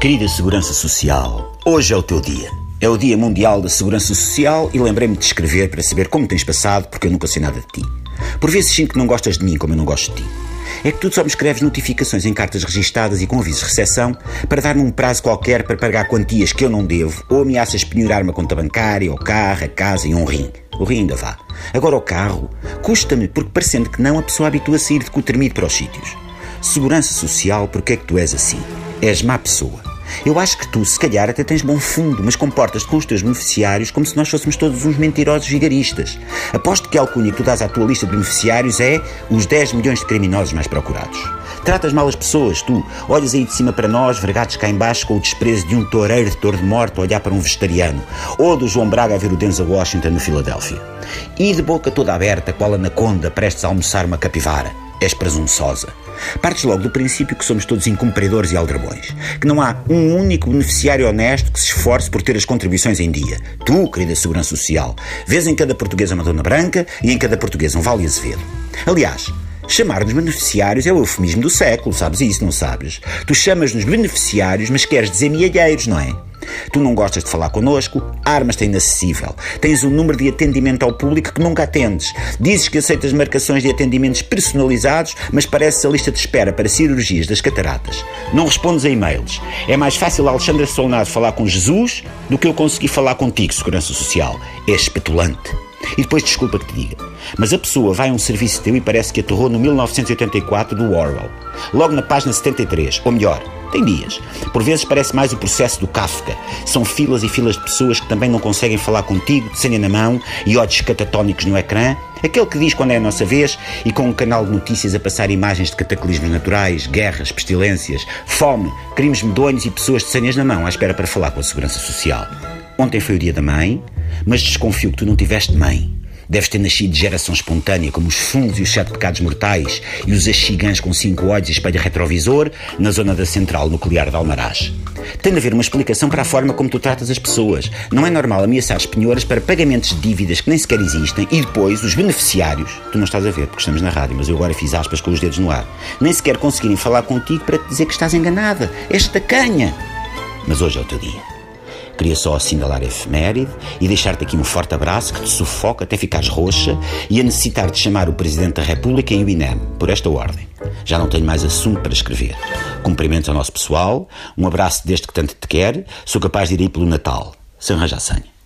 Querida Segurança Social, hoje é o teu dia. É o Dia Mundial da Segurança Social e lembrei-me de escrever para saber como tens passado, porque eu nunca sei nada de ti. Por vezes sinto que não gostas de mim como eu não gosto de ti. É que tu só me escreves notificações em cartas registadas e com avisos de recepção para dar-me um prazo qualquer para pagar quantias que eu não devo ou ameaças penhorar uma conta bancária, o carro, a casa e um rim. O rim ainda vá. Agora o carro custa-me porque parecendo que não a pessoa habitua a sair de cotermite para os sítios. Segurança Social, porque é que tu és assim? És má pessoa. Eu acho que tu, se calhar, até tens bom fundo, mas comportas-te com os teus beneficiários como se nós fôssemos todos uns mentirosos vigaristas. Aposto que a alcunha que tu dás à tua lista de beneficiários é os 10 milhões de criminosos mais procurados. Tratas mal as pessoas, tu. Olhas aí de cima para nós, vergados cá embaixo com o desprezo de um toureiro de touro de morte a olhar para um vegetariano. Ou do João Braga a ver o Denzel Washington no Filadélfia. E de boca toda aberta, qual anaconda, prestes a almoçar uma capivara. És presunçosa. Partes logo do princípio que somos todos incumpridores e aldrabões. Que não há um único beneficiário honesto que se esforce por ter as contribuições em dia. Tu, querida Segurança Social, vês em cada portuguesa uma Dona Branca e em cada portuguesa um Vale Azevedo. Aliás, Chamar-nos beneficiários é o eufemismo do século, sabes isso, não sabes? Tu chamas-nos beneficiários, mas queres dizer mialheiros, não é? Tu não gostas de falar connosco, armas-te inacessível. Tens um número de atendimento ao público que nunca atendes. Dizes que aceitas marcações de atendimentos personalizados, mas pareces a lista de espera para cirurgias das cataratas. Não respondes a e-mails. É mais fácil Alexandra Solnado falar com Jesus do que eu conseguir falar contigo, Segurança Social. É espetulante. E depois desculpa que te diga. Mas a pessoa vai a um serviço teu e parece que aterrou no 1984 do Orwell. Logo na página 73, ou melhor, tem dias. Por vezes parece mais o processo do Kafka. São filas e filas de pessoas que também não conseguem falar contigo, de senha na mão e olhos catatónicos no ecrã. Aquele que diz quando é a nossa vez e com um canal de notícias a passar imagens de cataclismos naturais, guerras, pestilências, fome, crimes medonhos e pessoas de senhas na mão à espera para falar com a Segurança Social. Ontem foi o dia da mãe, mas desconfio que tu não tiveste mãe. Deves ter nascido de geração espontânea, como os fungos e os sete pecados mortais, e os axigãs com cinco olhos e espelho retrovisor, na zona da central nuclear de Almaraz. Tem de haver uma explicação para a forma como tu tratas as pessoas. Não é normal ameaçar as penhoras para pagamentos de dívidas que nem sequer existem e depois os beneficiários, tu não estás a ver porque estamos na rádio, mas eu agora fiz aspas com os dedos no ar, nem sequer conseguirem falar contigo para te dizer que estás enganada. Esta canha. Mas hoje é o teu dia. Queria só assinalar a efeméride e deixar-te aqui um forte abraço que te sufoca até ficares roxa e a necessitar de chamar o Presidente da República em o INEM, por esta ordem. Já não tenho mais assunto para escrever. Cumprimentos ao nosso pessoal, um abraço deste que tanto te quer, sou capaz de ir aí pelo Natal, sem arranjar senha.